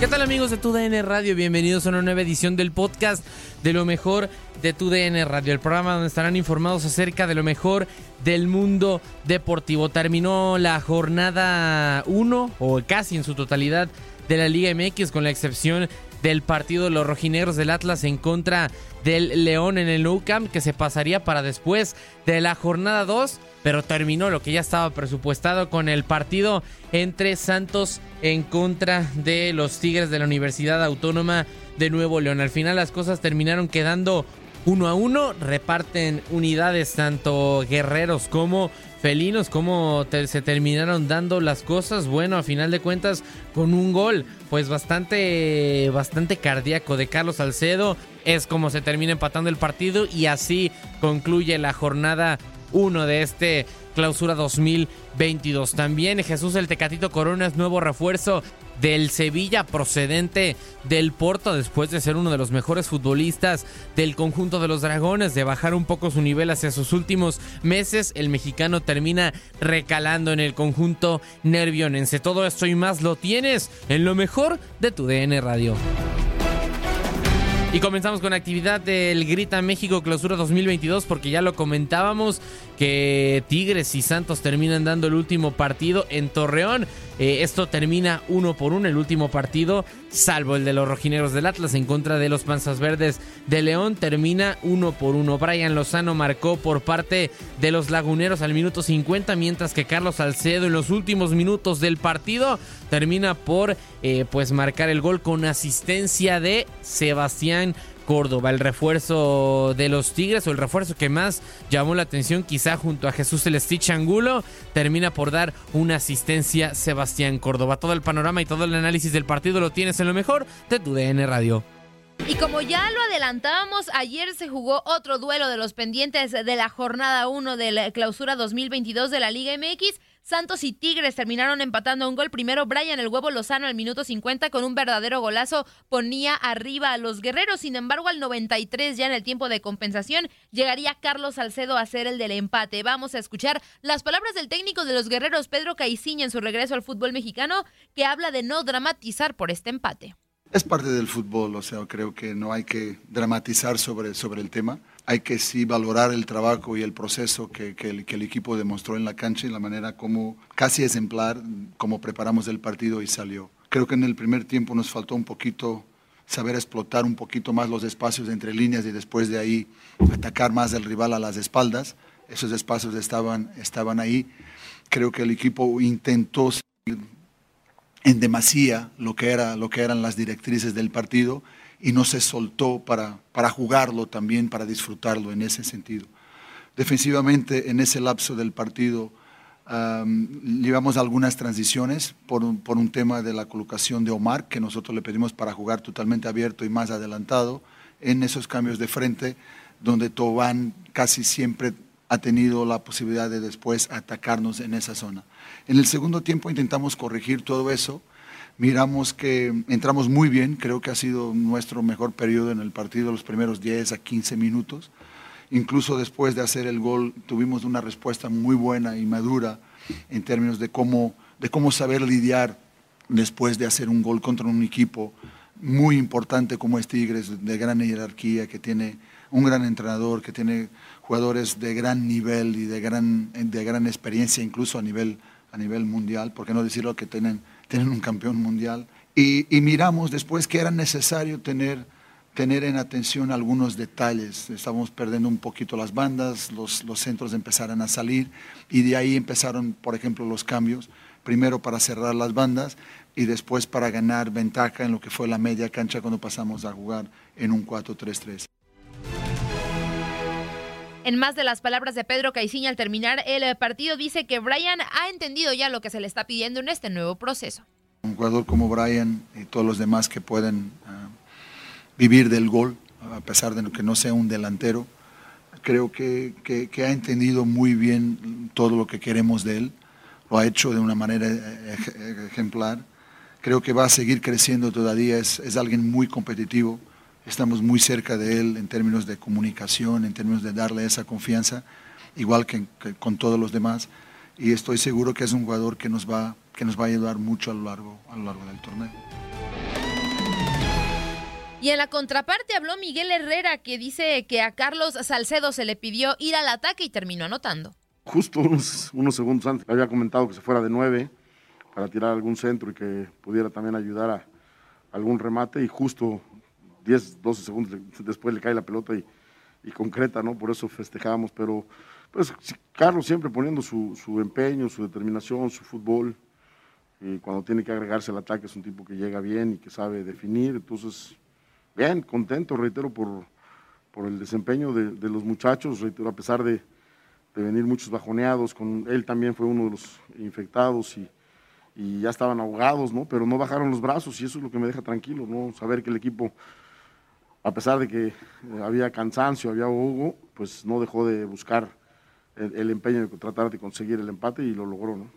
¿Qué tal amigos de tu DN Radio? Bienvenidos a una nueva edición del podcast de lo mejor de tu DN Radio, el programa donde estarán informados acerca de lo mejor del mundo deportivo. Terminó la jornada 1 o casi en su totalidad de la Liga MX con la excepción del partido de los rojinegros del Atlas en contra del León en el Nou Camp que se pasaría para después de la jornada 2 pero terminó lo que ya estaba presupuestado con el partido entre Santos en contra de los Tigres de la Universidad Autónoma de Nuevo León. Al final las cosas terminaron quedando uno a uno, reparten unidades tanto guerreros como felinos, como se terminaron dando las cosas. Bueno, a final de cuentas, con un gol, pues bastante, bastante cardíaco de Carlos Salcedo, es como se termina empatando el partido y así concluye la jornada 1 de este clausura 2022. También Jesús el Tecatito Corona es nuevo refuerzo del Sevilla procedente del Porto después de ser uno de los mejores futbolistas del conjunto de los Dragones, de bajar un poco su nivel hacia sus últimos meses, el mexicano termina recalando en el conjunto nervionense. Todo esto y más lo tienes en lo mejor de tu DN Radio. Y comenzamos con actividad del Grita México Clausura 2022 porque ya lo comentábamos que Tigres y Santos terminan dando el último partido en Torreón. Eh, esto termina uno por uno el último partido, salvo el de los rojineros del Atlas en contra de los Panzas Verdes de León, termina uno por uno. Brian Lozano marcó por parte de los laguneros al minuto 50, mientras que Carlos Salcedo en los últimos minutos del partido termina por eh, pues marcar el gol con asistencia de Sebastián Córdoba, el refuerzo de los Tigres o el refuerzo que más llamó la atención quizá junto a Jesús Celestich Angulo, termina por dar una asistencia Sebastián Córdoba. Todo el panorama y todo el análisis del partido lo tienes en lo mejor de tu DN Radio. Y como ya lo adelantábamos, ayer se jugó otro duelo de los pendientes de la jornada 1 de la clausura 2022 de la Liga MX. Santos y Tigres terminaron empatando un gol. Primero, Brian el huevo Lozano al minuto 50 con un verdadero golazo ponía arriba a los guerreros. Sin embargo, al 93, ya en el tiempo de compensación, llegaría Carlos Salcedo a hacer el del empate. Vamos a escuchar las palabras del técnico de los guerreros, Pedro Caiciña, en su regreso al fútbol mexicano, que habla de no dramatizar por este empate. Es parte del fútbol, o sea, creo que no hay que dramatizar sobre, sobre el tema. Hay que sí valorar el trabajo y el proceso que, el, equipo demostró en la cancha y la manera como, casi ejemplar, como preparamos el partido y salió. Creo que en el primer tiempo nos faltó un poquito saber explotar un poquito más los espacios entre líneas y después de ahí atacar más al rival a las espaldas. Esos espacios estaban, estaban ahí. Creo que el equipo intentó en demasía lo que, era, lo que eran las directrices del partido y no se soltó para, para jugarlo también, para disfrutarlo en ese sentido. Defensivamente, en ese lapso del partido, llevamos algunas transiciones por un, por un tema de la colocación de Omar, que nosotros le pedimos para jugar totalmente abierto y más adelantado, en esos cambios de frente, donde Tobán casi siempre ha tenido la posibilidad de después atacarnos en esa zona. En el segundo tiempo intentamos corregir todo eso, miramos que entramos muy bien, creo que ha sido nuestro mejor periodo en el partido, los primeros 10 a 15 minutos. Incluso después de hacer el gol tuvimos una respuesta muy buena y madura en términos de cómo, de cómo saber lidiar después de hacer un gol contra un equipo muy importante como es Tigres, de gran jerarquía, que tiene un gran entrenador, que tiene jugadores de gran nivel y de gran, de gran experiencia, incluso a nivel, a nivel mundial, por qué no decirlo que tienen tienen un campeón mundial. Y, miramos después que era necesario tener, tener en atención algunos detalles. Estábamos perdiendo un poquito las bandas, los, los centros empezaron a salir y de ahí empezaron, por ejemplo, los cambios. Primero para cerrar las bandas y después para ganar ventaja en lo que fue la media cancha cuando pasamos a jugar en un 4-3-3. En más de las palabras de Pedro Caiciña al terminar el eh, partido, dice que Brian ha entendido ya lo que se le está pidiendo en este nuevo proceso. Un jugador como Brian y todos los demás que pueden ah, vivir del gol, a pesar de que no sea un delantero, creo que, que, ha entendido muy bien todo lo que queremos de él, lo ha hecho de una manera eh, ejemplar. Creo que va a seguir creciendo todavía, es, es alguien muy competitivo estamos muy cerca de él en términos de comunicación, en términos de darle esa confianza, igual que, con todos los demás. Y estoy seguro que es un jugador que nos va, que nos va a ayudar mucho a lo largo, a lo largo del torneo. Y en la contraparte habló Miguel Herrera, que dice que a Carlos Salcedo se le pidió ir al ataque y terminó anotando. Justo unos, unos segundos antes había comentado que se fuera de nueve para tirar algún centro y que pudiera también ayudar a algún remate y justo 10, 12 segundos después le cae la pelota y, y concreta, ¿no? Por eso festejábamos, pero pues Carlos siempre poniendo su, su, empeño, su determinación, su fútbol, y cuando tiene que agregarse al ataque es un tipo que llega bien y que sabe definir, entonces, bien, contento, reitero, por, por el desempeño de, de, los muchachos, reitero, a pesar de, de, venir muchos bajoneados, con él también fue uno de los infectados y, y ya estaban ahogados, ¿no? Pero no bajaron los brazos y eso es lo que me deja tranquilo, ¿no? Saber que el equipo a pesar de que eh, había cansancio, había Hugo, pues no dejó de buscar el, empeño de tratar de conseguir el empate y lo logró, ¿no?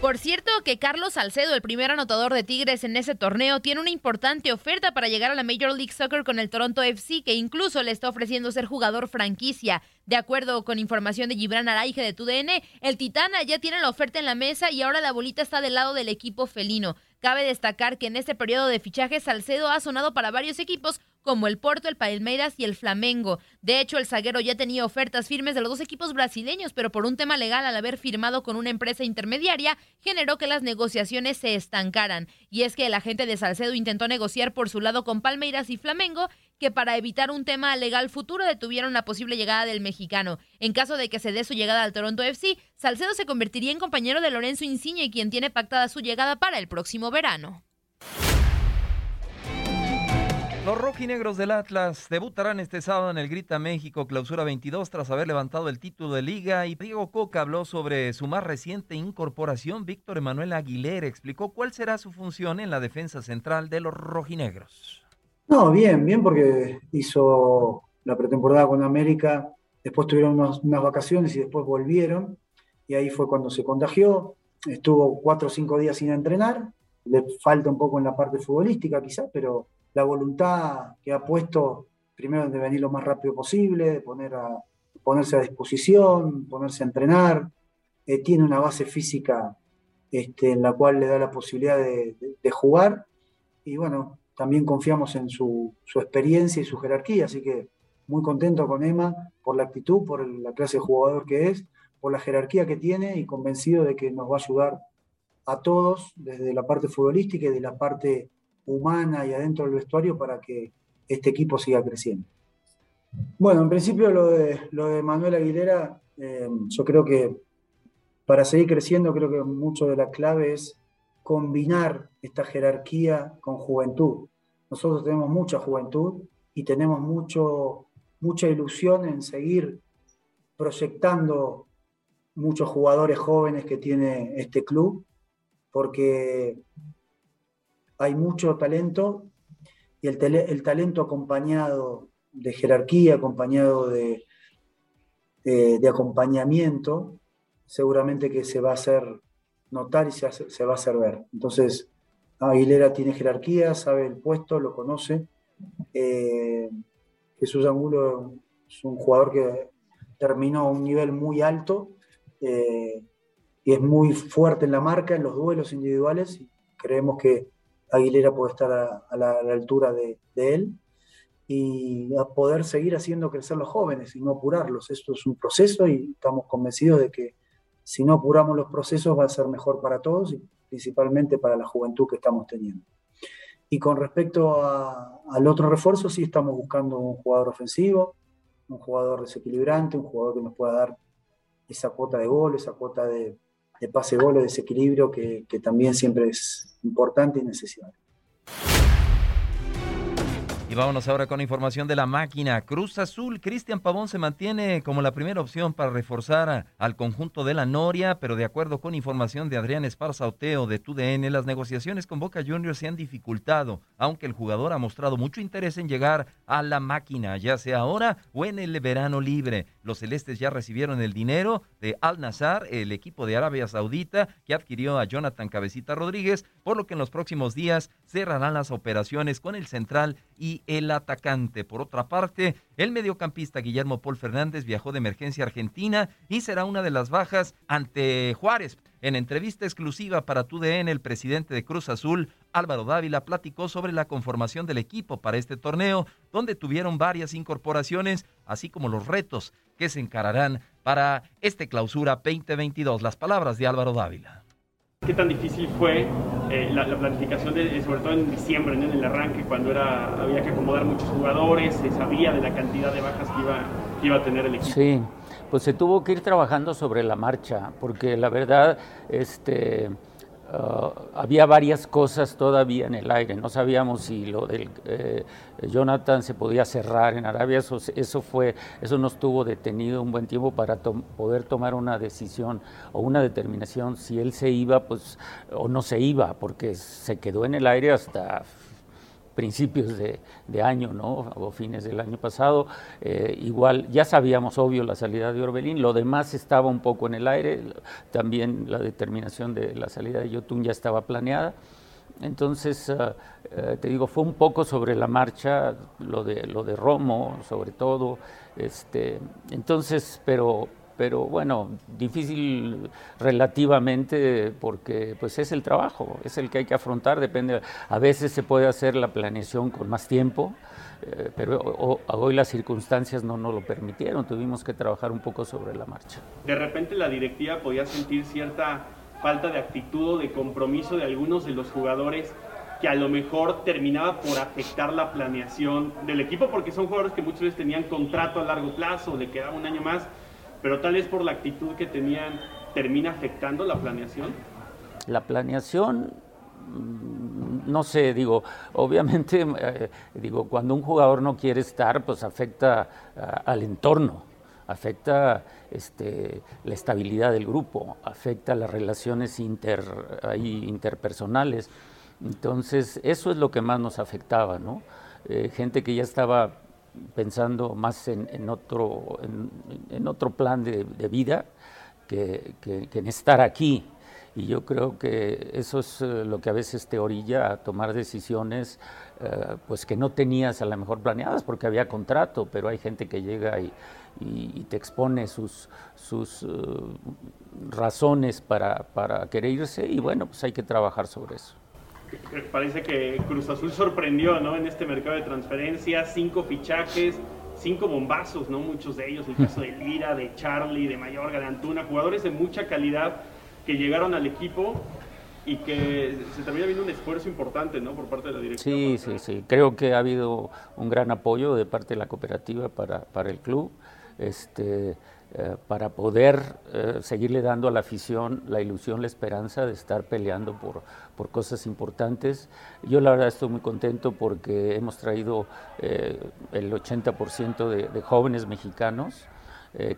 Por cierto que Carlos Salcedo, el primer anotador de Tigres en ese torneo, tiene una importante oferta para llegar a la Major League Soccer con el Toronto FC, que incluso le está ofreciendo ser jugador franquicia. De acuerdo con información de Gibran Araige de TUDN, el Titana ya tiene la oferta en la mesa y ahora la bolita está del lado del equipo felino. Cabe destacar que en este periodo de fichajes Salcedo ha sonado para varios equipos como el Porto, el Palmeiras y el Flamengo. De hecho, el zaguero ya tenía ofertas firmes de los dos equipos brasileños, pero por un tema legal al haber firmado con una empresa intermediaria, generó que las negociaciones se estancaran. Y es que el agente de Salcedo intentó negociar por su lado con Palmeiras y Flamengo que para evitar un tema legal futuro detuvieron la posible llegada del mexicano. En caso de que se dé su llegada al Toronto FC, Salcedo se convertiría en compañero de Lorenzo Insigne, quien tiene pactada su llegada para el próximo verano. Los rojinegros del Atlas debutarán este sábado en el Grita México Clausura 22 tras haber levantado el título de liga y Diego Coca habló sobre su más reciente incorporación. Víctor Emanuel Aguilera explicó cuál será su función en la defensa central de los rojinegros. No, bien, bien porque hizo la pretemporada con América, después tuvieron unas vacaciones y después volvieron, y ahí fue cuando se contagió, estuvo cuatro o cinco días sin entrenar, le falta un poco en la parte futbolística quizás, pero la voluntad que ha puesto primero de venir lo más rápido posible, de ponerse a disposición, ponerse a entrenar, eh, tiene una base física este, en la cual le da la posibilidad de jugar, y bueno, también confiamos en su, su experiencia y su jerarquía, así que muy contento con Emma por la actitud, por la clase de jugador que es, por la jerarquía que tiene y convencido de que nos va a ayudar a todos desde la parte futbolística y de la parte humana y adentro del vestuario para que este equipo siga creciendo. Bueno, en principio lo de, lo de Manuel Aguilera, eh, yo creo que para seguir creciendo, creo que mucho de la clave es combinar esta jerarquía con juventud. Nosotros tenemos mucha juventud y tenemos mucho, mucha ilusión en seguir proyectando muchos jugadores jóvenes que tiene este club, porque hay mucho talento y el, el talento acompañado de jerarquía, acompañado de, de, acompañamiento, seguramente que se va a hacer notar y se, va a hacer ver. Entonces, Aguilera tiene jerarquía, sabe el puesto, lo conoce. Eh, Jesús Angulo es un jugador que terminó a un nivel muy alto eh, y es muy fuerte en la marca, en los duelos individuales. creemos que Aguilera puede estar a, la, altura de, él y a poder seguir haciendo crecer los jóvenes y no apurarlos. Esto es un proceso y estamos convencidos de que si no apuramos los procesos va a ser mejor para todos y principalmente para la juventud que estamos teniendo. Y con respecto al otro refuerzo, sí estamos buscando un jugador ofensivo, un jugador desequilibrante, un jugador que nos pueda dar esa cuota de gol, esa cuota de, de pase gol, de desequilibrio que, que también siempre es importante y necesario. Y vámonos ahora con información de la máquina. Cruz Azul, Cristian Pavón se mantiene como la primera opción para reforzar al conjunto de la Noria, pero de acuerdo con información de Adrián Esparza Oteo de TUDN, las negociaciones con Boca Juniors se han dificultado, aunque el jugador ha mostrado mucho interés en llegar a la máquina, ya sea ahora o en el verano libre. Los celestes ya recibieron el dinero de Al Nazar, el equipo de Arabia Saudita, que adquirió a Jonathan Cabecita Rodríguez, por lo que en los próximos días cerrarán las operaciones con el central y el atacante. Por otra parte, el mediocampista Guillermo Paul Fernández viajó de emergencia a Argentina y será una de las bajas ante Juárez. En entrevista exclusiva para TUDN, el presidente de Cruz Azul, Álvaro Dávila, platicó sobre la conformación del equipo para este torneo, donde tuvieron varias incorporaciones, así como los retos que se encararán para este clausura 2022. Las palabras de Álvaro Dávila. ¿Qué tan difícil fue eh, la, planificación, de, sobre todo en diciembre, en el arranque, cuando era, había que acomodar muchos jugadores, se sabía de la cantidad de bajas que iba, que iba a tener el equipo? Sí, pues se tuvo que ir trabajando sobre la marcha, porque la verdad, este Ah, había varias cosas todavía en el aire. No sabíamos si lo del eh, Jonathan se podía cerrar en Arabia. Eso, eso, fue, eso nos tuvo detenido un buen tiempo para poder tomar una decisión o una determinación si él se iba, pues, o no se iba, porque se quedó en el aire hasta principios de, año, ¿no? O fines del año pasado. Eh, igual, ya sabíamos, obvio, la salida de Orbelín, lo demás estaba un poco en el aire, también la determinación de la salida de Yotun ya estaba planeada. Entonces, ah, eh, te digo, fue un poco sobre la marcha, lo de, lo de Romo, sobre todo. Este, entonces, pero pero bueno, difícil relativamente porque pues es el trabajo, es el que hay que afrontar, depende, a veces se puede hacer la planeación con más tiempo, eh, pero hoy las circunstancias no nos lo permitieron, tuvimos que trabajar un poco sobre la marcha. De repente la directiva podía sentir cierta falta de actitud o de compromiso de algunos de los jugadores que a lo mejor terminaba por afectar la planeación del equipo porque son jugadores que muchas veces tenían contrato a largo plazo, le quedaba un año más pero tal vez por la actitud que tenían termina afectando la planeación. La planeación, mm, no sé, digo, obviamente, eh, digo, cuando un jugador no quiere estar, pues afecta al entorno, afecta este, la estabilidad del grupo, afecta las relaciones inter, interpersonales. Entonces, eso es lo que más nos afectaba, ¿no? Eh, gente que ya estaba pensando más en, otro, en, otro plan de, vida que, en estar aquí. Y yo creo que eso es eh, lo que a veces te orilla a tomar decisiones eh, pues que no tenías a lo mejor planeadas porque había contrato, pero hay gente que llega y, te expone sus, sus eh, razones para, para querer irse y bueno, pues hay que trabajar sobre eso. Parece que Cruz Azul sorprendió ¿no? en este mercado de transferencias, cinco fichajes, cinco bombazos, ¿no? muchos de ellos, el caso de Lira, de Charlie, de Mayorga, de Antuna, jugadores de mucha calidad que llegaron al equipo y que se termina viendo un esfuerzo importante ¿no? por parte de la dirección. Sí, sí, sí. Creo que ha habido un gran apoyo de parte de la cooperativa para, para el club. Este, eh, para poder eh, seguirle dando a la afición la ilusión, la esperanza de estar peleando por, por cosas importantes. Yo la verdad estoy muy contento porque hemos traído eh, el 80% de, de, jóvenes mexicanos.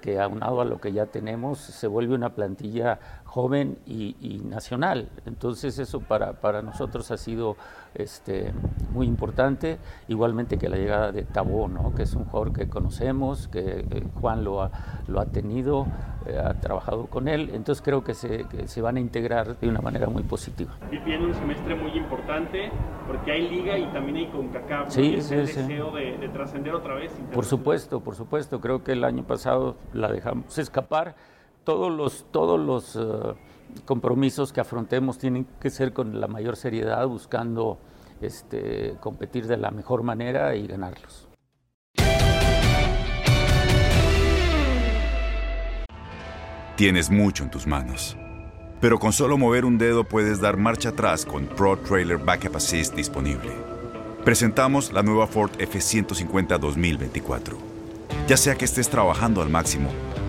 que aunado a lo que ya tenemos se vuelve una plantilla joven y, y nacional. Entonces eso para, para nosotros ha sido este, muy importante, igualmente que la llegada de Tabó, ¿no? que es un jugador que conocemos, que eh, Juan lo ha, lo ha tenido, eh, ha trabajado con él, entonces creo que se, que se, van a integrar de una manera muy positiva. Y viene un semestre muy importante porque hay liga y también hay CONCACAF, sí, ¿no? sí, el sí. deseo de, de trascender otra vez. Por supuesto, por supuesto, creo que el año pasado la dejamos escapar, todos los... Todos los uh, compromisos que afrontemos tienen que ser con la mayor seriedad, buscando este, competir de la mejor manera y ganarlos. Tienes mucho en tus manos, pero con solo mover un dedo puedes dar marcha atrás con Pro Trailer Backup Assist disponible. Presentamos la nueva Ford F150 2024. Ya sea que estés trabajando al máximo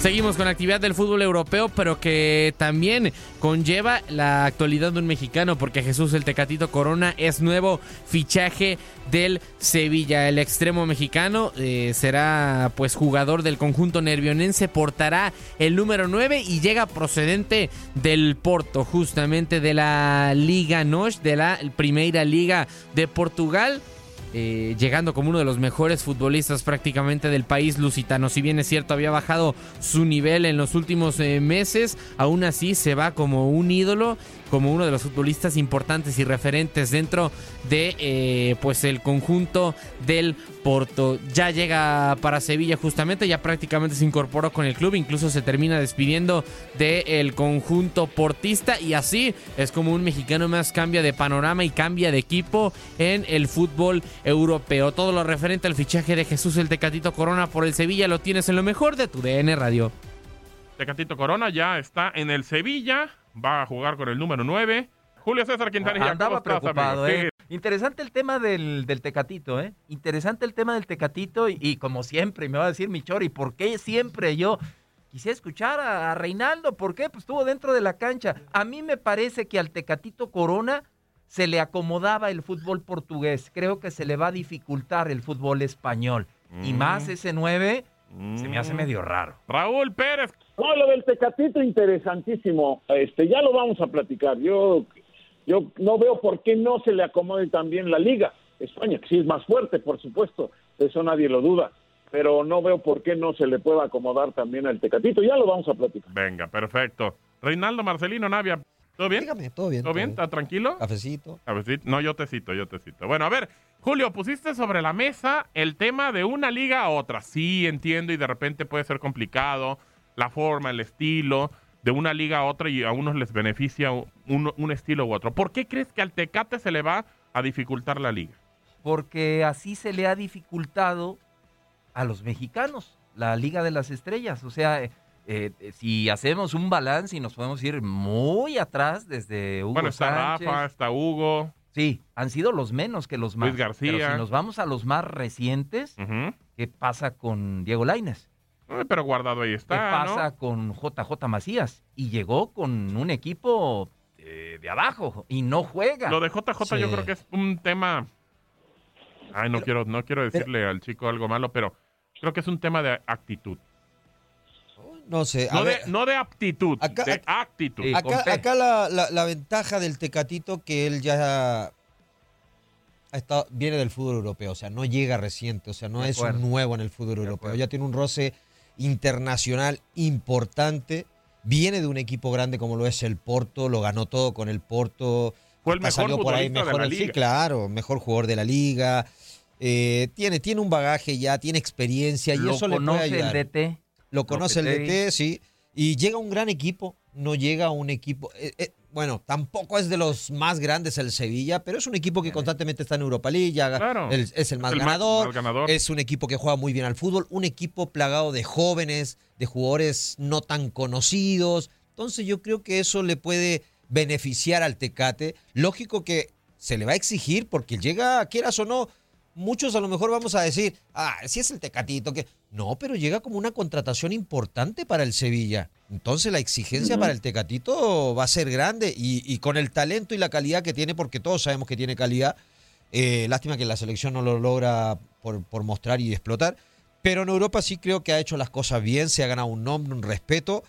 Seguimos con la actividad del fútbol europeo, pero que también conlleva la actualidad de un mexicano, porque Jesús el Tecatito Corona es nuevo fichaje del Sevilla. El extremo mexicano eh, será pues jugador del conjunto nervionense, portará el número 9 y llega procedente del Porto, justamente de la Liga NOS, de la Primera Liga de Portugal. Eh, llegando como uno de los mejores futbolistas prácticamente del país lusitano. Si bien es cierto, había bajado su nivel en los últimos eh, meses, aún así se va como un ídolo, como uno de los futbolistas importantes y referentes dentro de eh, pues el conjunto del Porto. Ya llega para Sevilla justamente, ya prácticamente se incorporó con el club, incluso se termina despidiendo del conjunto portista y así es como un mexicano más cambia de panorama y cambia de equipo en el fútbol europeo. Todo lo referente al fichaje de Jesús el Tecatito Corona por el Sevilla lo tienes en lo mejor de tu DN Radio. Tecatito Corona ya está en el Sevilla, va a jugar con el número 9. Julio César Quintanilla. Andaba ¿cómo estás, preocupado? ¿eh? Interesante el tema del, del Tecatito, ¿eh? Interesante el tema del Tecatito y, y como siempre, me va a decir mi Chori, ¿por qué siempre yo quisiera escuchar a, a Reinaldo? ¿Por qué? Pues estuvo dentro de la cancha. A mí me parece que al Tecatito Corona se le acomodaba el fútbol portugués. Creo que se le va a dificultar el fútbol español. Y Mm. más ese 9 se me hace Mm. medio raro. Raúl Pérez. No, lo del Tecatito interesantísimo. Este, ya lo vamos a platicar. Yo, yo no veo por qué no se le acomode también la liga. España, que sí es más fuerte, por supuesto, eso nadie lo duda. Pero no veo por qué no se le pueda acomodar también al Tecatito. Ya lo vamos a platicar. Venga, perfecto. Reinaldo Marcelino Navia, ¿todo bien? Dígame, todo bien. ¿Todo bien? ¿Estás tranquilo? Cafecito. Cafecito. No, yo te cito, yo te cito. Bueno, a ver, Julio, pusiste sobre la mesa el tema de una liga a otra. Sí, entiendo y de repente puede ser complicado la forma, el estilo de una liga a otra y a unos les beneficia un, un estilo u otro. ¿Por qué crees que al Tecate se le va a dificultar la liga? Porque así se le ha dificultado a los mexicanos la Liga de las Estrellas. O sea, eh, eh, si hacemos un balance y nos podemos ir muy atrás desde Hugo bueno, está Sánchez. Rafa, está Hugo. Sí, han sido los menos que los más. Luis García. Pero si nos vamos a los más recientes. ¿qué pasa con Diego Lainez? Eh, Pero guardado ahí ¿Qué está, pasa ¿no? con JJ Macías? Y llegó con un equipo eh, de abajo y no juega. Lo de JJ yo Sí. creo que es un tema. Ay, no quiero, no quiero decirle al chico algo malo, pero creo que es un tema de actitud. No sé. a No de, ver, no de aptitud, Acá- de actitud. acá, acá la, la- la ventaja del Tecatito que él ya ha estado, viene del fútbol europeo, o sea, no llega reciente, o sea, no De es un nuevo en el fútbol europeo, ya tiene un roce internacional importante viene de un equipo grande como lo es el Porto, lo ganó todo con el Porto. Fue el mejor salió por ahí futbolista de mejor, la sí, liga. claro, mejor jugador de la liga. Eh, tiene, tiene un bagaje ya, tiene experiencia y ¿Lo eso le puede conoce el ayudar. DT? Lo conoce el. DT, sí. Y llega un gran equipo, no llega un equipo. eh, eh, bueno, tampoco es de los más grandes el Sevilla, pero es un equipo que constantemente está en Europa League, Claro. el- es el más El más- ganador, más ganador. es un equipo que juega muy bien al fútbol, un equipo plagado de jóvenes, de jugadores no tan conocidos. Entonces yo creo que eso le puede beneficiar al Tecate. Lógico que se le va a exigir porque llega, quieras o no, muchos a lo mejor vamos a decir, ah, si es el Tecatito, que no, pero llega como una contratación importante para el Sevilla. Entonces la exigencia para el Tecatito va a ser grande y, y con el talento y la calidad que tiene, porque todos sabemos que tiene calidad, eh, lástima que la selección no lo logra por, por mostrar y explotar, pero en Europa sí creo que ha hecho las cosas bien, se ha ganado un nombre, un respeto.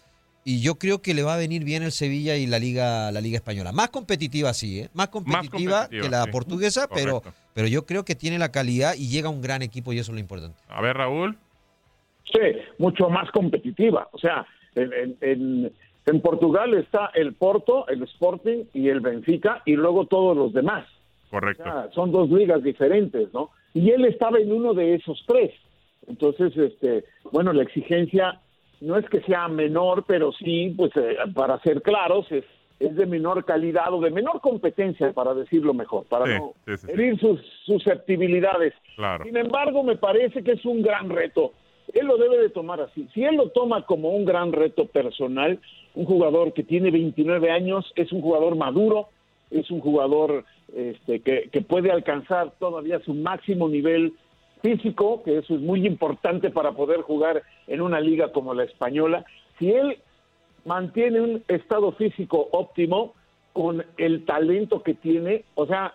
Y yo creo que le va a venir bien el Sevilla y la Liga, la Liga Española. Más competitiva, sí, ¿eh? Más competitiva, competitiva, que la sí. portuguesa, pero, pero yo creo que tiene la calidad y llega un gran equipo y eso es lo importante. A ver, Raúl. Sí, mucho más competitiva. O sea, en, en- en- Portugal está el Porto, el Sporting y el Benfica y luego todos los demás. Correcto. O sea, son dos ligas diferentes, ¿no? Y él estaba en uno de esos tres. Entonces, este, bueno, la exigencia no es que sea menor, pero sí, pues eh, para ser claros, es, es de menor calidad o de menor competencia, para decirlo mejor, para Sí, no sí. herir sus susceptibilidades. Claro. Sin embargo, me parece que es un gran reto. Él lo debe de tomar así. Si él lo toma como un gran reto personal, un jugador que tiene 29 años, es un jugador maduro, es un jugador este, que, que puede alcanzar todavía su máximo nivel físico, que eso es muy importante para poder jugar en una liga como la española. Si él mantiene un estado físico óptimo con el talento que tiene, o sea,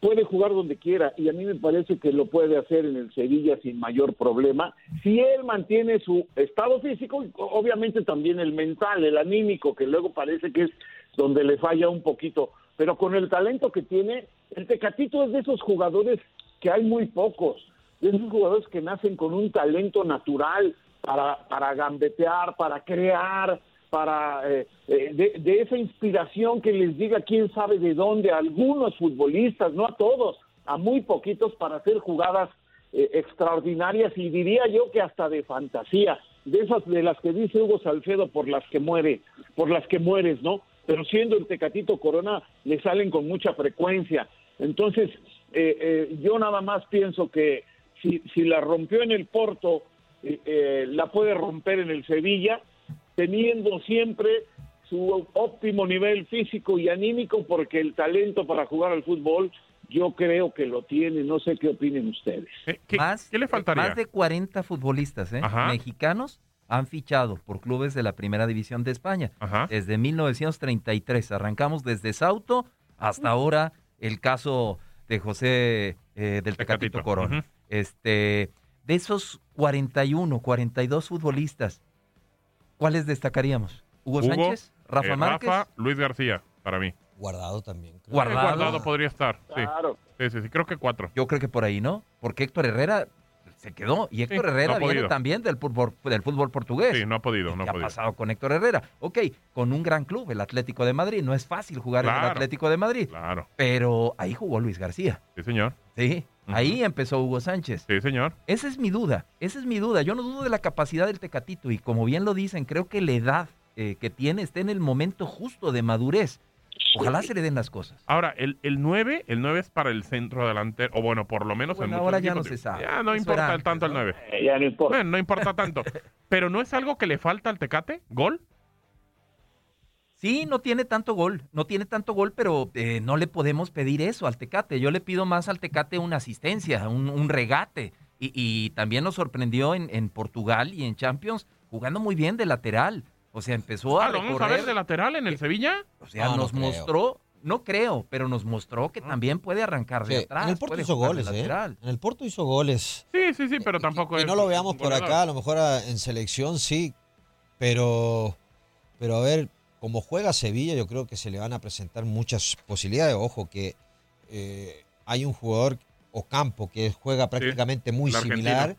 puede jugar donde quiera y a mí me parece que lo puede hacer en el Sevilla sin mayor problema. Si él mantiene su estado físico y obviamente también el mental, el anímico, que luego parece que es donde le falla un poquito, pero con el talento que tiene, el Tecatito es de esos jugadores que hay muy pocos, de esos jugadores que nacen con un talento natural para, para gambetear, para crear, para eh, eh, de, de esa inspiración que les diga quién sabe de dónde a algunos futbolistas, no a todos, a muy poquitos para hacer jugadas eh, extraordinarias y diría yo que hasta de fantasía, de esas de las que dice Hugo Salcedo por las que muere, por las que mueres, ¿no? Pero siendo el Tecatito Corona le salen con mucha frecuencia. Entonces, eh, eh, yo nada más pienso que si, si la rompió en el Porto, la puede romper en el Sevilla, teniendo siempre su óptimo nivel físico y anímico, porque el talento para jugar al fútbol yo creo que lo tiene. No sé qué opinen ustedes. más, qué le faltaría? Más de 40 futbolistas ¿eh? Mexicanos han fichado por clubes de la Primera División de España. Desde 1933. Arrancamos desde Sauto hasta ahora el caso de José eh, del Tecatito Corona. Este, de esos 41, 42 futbolistas, ¿cuáles destacaríamos? Hugo, Hugo, Sánchez, Rafa eh, Márquez. Rafa, Luis García, para mí. Guardado también. Eh, Guardado. Guardado podría estar. Sí. Claro. sí, sí, sí, creo que cuatro. Yo creo que por ahí, ¿no? Porque Héctor Herrera se quedó. Y Héctor Sí, Herrera no viene también del fútbol, del fútbol portugués. Sí, no ha podido, no ha ¿Qué ha podido. pasado con Héctor Herrera? Ok, con un gran club, el Atlético de Madrid. No es fácil jugar en el. Atlético de Madrid. Claro. Pero ahí jugó Luis García. Sí, señor. Sí, ahí empezó Hugo Sánchez. Sí, señor. Esa es mi duda, esa es mi duda. Yo no dudo de la capacidad del Tecatito y como bien lo dicen, creo que la edad eh, que tiene está en el momento justo de madurez. Ojalá se le den las cosas. Ahora, el, el 9, el 9 es para el centro delantero, o bueno, por lo menos Bueno, en ahora ya no se sabe. Ya no Eso importa tanto el 9. Eh, ya no importa. Bueno, no importa tanto. Pero no es algo que le falta al Tecate, gol. Sí, no tiene tanto gol, no tiene tanto gol, pero eh, no le podemos pedir eso al Tecate. Yo le pido más al Tecate una asistencia, un, un regate. Y, y también nos sorprendió en, en Portugal y en Champions jugando muy bien de lateral. O sea, empezó a Ah, ¿lo vamos a ver de lateral en el Sevilla? O sea, No, no nos mostró, no creo, pero nos mostró que también puede arrancar de Sí, atrás. en el Porto hizo goles, ¿eh? En el Porto hizo goles. Sí, sí, sí, pero tampoco Que es no lo veamos por acá, a lo mejor ah, en selección sí, pero, pero a ver, como juega Sevilla, yo creo que se le van a presentar muchas posibilidades. Ojo, que eh, hay un jugador Ocampo que juega prácticamente muy similar.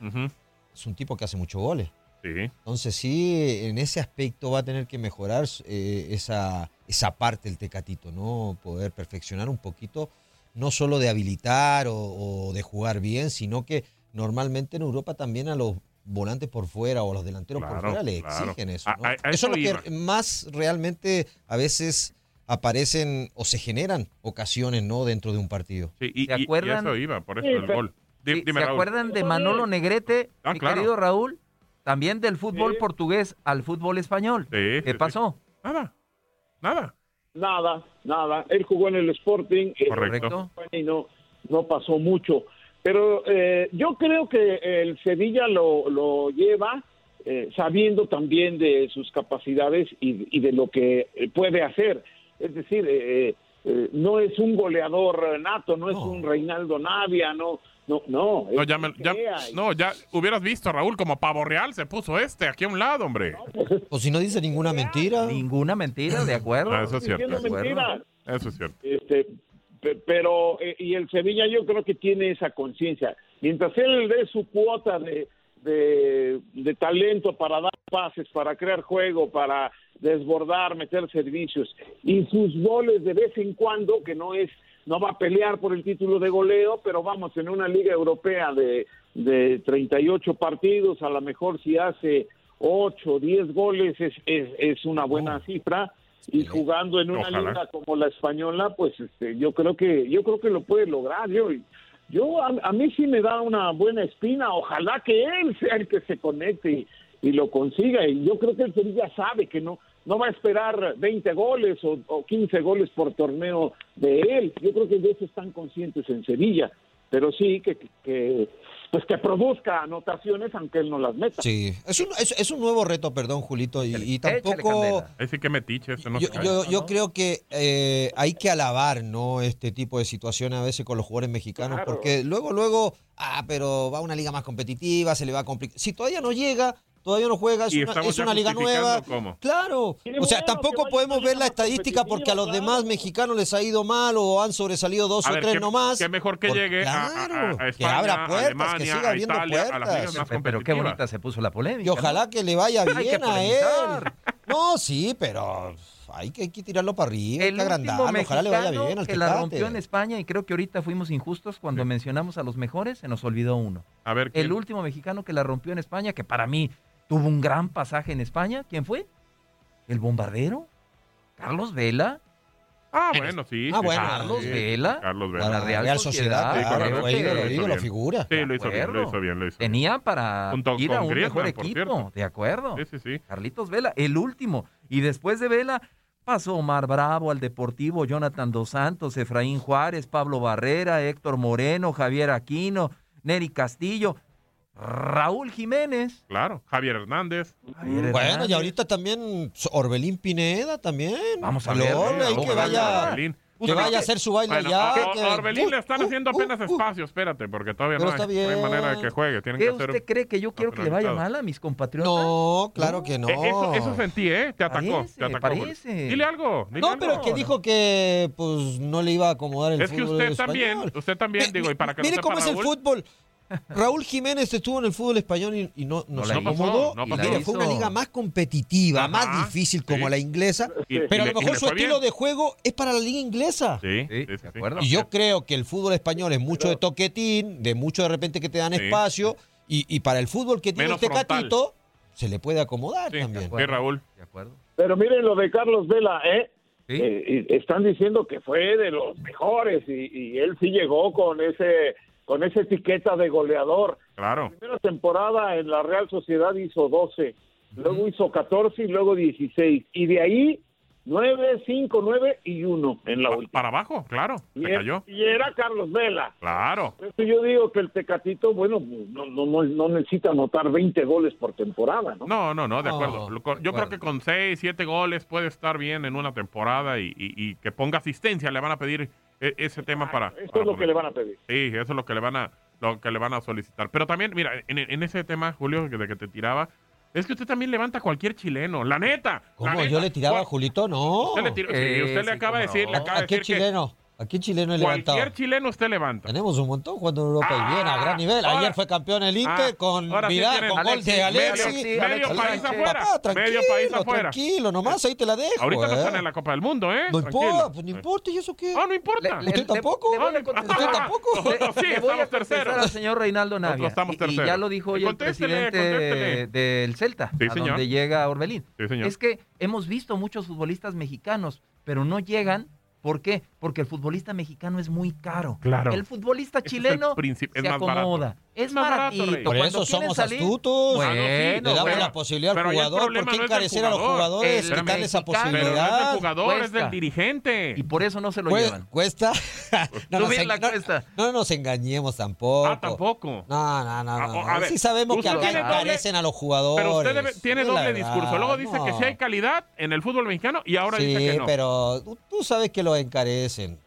Es un tipo que hace muchos goles. Sí. Entonces sí, en ese aspecto va a tener que mejorar eh, esa, esa parte del Tecatito, ¿no? Poder perfeccionar un poquito, no solo de habilitar o, o de jugar bien, sino que normalmente en Europa también a los volantes por fuera o a los delanteros por fuera le claro. exigen eso. A- ¿no? a- a eso eso es lo iba. que más realmente a veces aparecen o se generan ocasiones, ¿no? Dentro de un partido. Sí, y, ¿Se y- y acuerdan? eso iba, por eso el gol. Dime, ¿Se Raúl. acuerdan de Manolo Negrete, Ah, mi claro. querido Raúl? También del fútbol portugués al fútbol español. Sí, ¿Qué sí, pasó? Nada, nada. Nada, nada. Él jugó en el Sporting eh, Correcto. y no, no pasó mucho. Pero eh, yo creo que el Sevilla lo, lo lleva eh, sabiendo también de sus capacidades y, y de lo que eh, puede hacer. Es decir, eh, eh, no es un goleador nato, no es un Reinaldo Navia, no, no, no. No, ya, me- ya- no, ya hubieras visto, Raúl, como pavo real se puso este aquí a un lado, hombre. O si no dice ninguna mentira. Ninguna mentira, de acuerdo. Ah, eso es cierto. Eso es cierto. Este, pero, eh, y el Sevilla yo creo que tiene esa conciencia. Mientras él dé su cuota de, de, de talento para dar pases, para crear juego, para desbordar, meter servicios, y sus goles de vez en cuando, que no es, no va a pelear por el título de goleo, pero vamos, en una liga europea de, de 38 partidos, a lo mejor si hace 8 o 10 goles es, es, es una buena cifra y jugando en una Ojalá. liga como la española pues este, yo creo que yo creo que lo puede lograr yo yo a, a mí sí me da una buena espina ojalá que él sea el que se conecte y, y lo consiga y yo creo que el Sevilla sabe que no no va a esperar 20 goles o, o 15 goles por torneo de él yo creo que de eso están conscientes en Sevilla pero sí que, que pues que produzca anotaciones aunque él no las meta Sí, es un, es, es un nuevo reto, perdón, Julito, y, y tampoco... sí que metiche, este no Yo, yo, yo creo que eh, hay que alabar no este tipo de situaciones a veces con los jugadores mexicanos, Claro. porque luego, luego, ah, pero va a una liga más competitiva, se le va a complicar. Si todavía no llega, todavía no juega, es una, es liga nueva. cómo. Claro, o sea, tampoco podemos ver la estadística porque a los demás mexicanos les ha ido mal o han sobresalido dos A o ver, tres qué- nomás. qué mejor que Por- llegue a- a- a- claro, que abra puertas, que siga abriendo Italia, puertas. más Pero qué bonita se puso la polémica. Y ojalá que le vaya Hay que bien a él. No, sí, pero hay que, hay que tirarlo para arriba, hay El que agrandarlo. Ojalá le vaya bien al que la rompió en España y creo que ahorita fuimos injustos cuando mencionamos a los mejores, se nos olvidó uno. A ver, El último mexicano que la rompió en España, que para mí tuvo un gran pasaje en España, ¿quién fue? ¿El bombardero? ¿Carlos Vela? Ah, bueno, sí. Ah, sí, bueno, Carlos sí, Vela. Carlos Para Vela. la Real, Sociedad, Sí, claro, correcto. fue ídolo, Lo hizo ídolo, bien. figura. Sí, lo hizo bien, lo hizo bien, lo hizo bien. Tenía para Junto ir a un Griezmann, mejor equipo, de acuerdo. Sí, sí, sí. Carlitos Vela, el último. Y después de Vela pasó Omar Bravo al Deportivo, Jonathan Dos Santos, Efraín Juárez, Pablo Barrera, Héctor Moreno, Javier Aquino, Neri Castillo, Raúl Jiménez. Claro, Javier Hernández. Javier Bueno, Hernández. y ahorita también Orbelín Pineda también. Vamos a ver, Orbe, que vaya, Orbelín. que vaya a hacer su baile Bueno, allá. a- a- que- a Orbelín uh, le están uh, haciendo uh, apenas uh. espacio, espérate, porque todavía no hay, no hay manera de que juegue. Tienen ¿Qué que hacer usted cree que yo quiero que le vaya mal a mis compatriotas? No, claro que no. Eh, Eso, eso sentí, ¿eh? Te atacó, Parece, te atacó. parece. Dile algo. dile No, algo. pero que dijo que pues no le iba a acomodar el Es que fútbol usted español. también, usted también, digo, y para que Mire no cómo es el fútbol. Raúl Jiménez estuvo en el fútbol español y, y no, no No se la hizo, acomodó. no fue una liga más competitiva, Ajá, más difícil como sí. la inglesa. Y- pero y a lo mejor su estilo bien. de juego es para la liga inglesa. Sí, Sí, acuerdo. Y yo creo que el fútbol español es mucho de toquetín, de mucho de repente que te dan Sí. espacio, y, y para el fútbol que tiene Menos este catito, se le puede acomodar Sí, también. Raúl. De acuerdo. Pero miren lo de Carlos Vela, ¿eh? Sí. Eh, y están diciendo que fue de los mejores y, y él sí llegó con ese con esa etiqueta de goleador. Claro. primera temporada en la Real Sociedad hizo 12, luego hizo 14 y luego 16. Y de ahí 9, 5, 9 y 1 en la Pa- última. Para abajo, claro. Y, Se es- cayó. y era Carlos Vela. Claro. Por eso yo digo que el Tecatito, bueno, no, no, no, no necesita anotar 20 goles por temporada, ¿no? No, no, no, de acuerdo. Yo creo que con 6, 7 goles puede estar bien en una temporada y, y- y que ponga asistencia. Le van a pedir ese tema para. Esto para es lo que le van a pedir. Sí, eso es lo que le van a lo que le van a solicitar. Pero también, mira, en, en ese tema, Julio, de que te tiraba, es que usted también levanta a cualquier chileno, la neta. la ¿Cómo neta. yo le tiraba a Julito? No. Usted le, tiró- Eh, usted le sí, acaba de decir, le no. acaba ¿A de qué chileno? ¿A qué chileno he Cualquier levantado? chileno usted levanta. Tenemos un montón jugando en Europa y bien, a gran nivel. ahora- Ayer fue campeón el Inter Ah, con sí Vidal, con gol Alexis, de medio- Alexis. medio país afuera, Papá, tranquilo, medio país afuera. tranquilo, nomás ahí te la dejo. Ahorita no eh. están en la Copa del Mundo, ¿eh? No importa, pues no importa, ¿y eso qué? Ah, no importa. ¿Usted tampoco? le ¿Usted tampoco? Sí, Le estamos terceros. al señor Reinaldo Navia. Estamos Y- y, terceros. ya lo dijo hoy el presidente del Celta, Sí, a señor. donde llega Orbelín. Sí, señor. Es que hemos visto muchos futbolistas mexicanos, pero no llegan. ¿Por qué? Porque el futbolista mexicano es muy caro. Claro. El futbolista es el chileno es se acomoda. Es más barato, baratito. Por eso quieren somos salir, astutos. Bueno, le damos la posibilidad al jugador. ¿Por qué no es encarecer a los jugador. jugadores? El Quitarle esa mexicano. Pero no es posibilidad. del jugador, es del dirigente. Y por eso no se lo Cue- llevan. ¿Cuesta? no, Tú nos la no- cuesta. no nos engañemos tampoco. Ah, tampoco. No, no, no. Ah, no, a no. ver, sí sabemos que encarecen a los jugadores. Pero usted debe- tiene Es doble discurso. Luego dice que no. sí hay calidad en el fútbol mexicano y ahora Sí, dice que no. pero tú, sabes que lo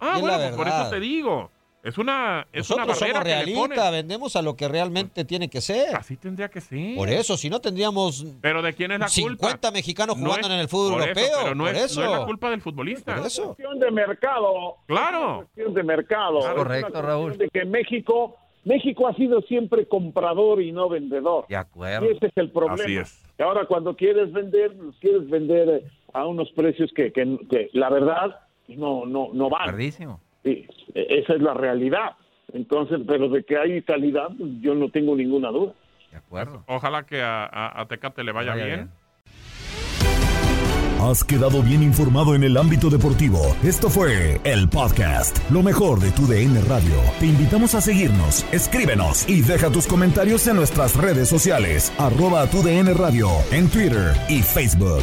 Ah, es bueno, la pues por eso te digo. Es una, es Nosotros barrera somos que le realistas, vendemos a lo que realmente tiene que ser. Así tendría que ser. Por eso, si no tendríamos Pero ¿de quién es la 50 culpa? mexicanos No jugando es- en el fútbol por eso, europeo. pero no por es, eso. no es la culpa del futbolista. Por eso. cuestión de mercado. Claro. Es cuestión de mercado. Es correcto, Raúl. De que México, México ha sido siempre comprador y no vendedor. De acuerdo. Y ese es el problema. Así es. Y ahora cuando quieres vender, quieres vender a unos precios que, que, que la verdad no, no, no van. Perdísimo. Sí, e- esa es la realidad. Entonces, pero de que hay calidad, pues, yo no tengo ninguna duda. De acuerdo. Ojalá que a, a- a Tecate le vaya, Vaya bien. bien. Has quedado bien informado en el ámbito deportivo. Esto fue el podcast, lo mejor de tu DN Radio. Te invitamos a seguirnos, escríbenos y deja tus comentarios en nuestras redes sociales, arroba tu DN Radio, en Twitter y Facebook.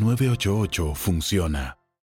988 funciona.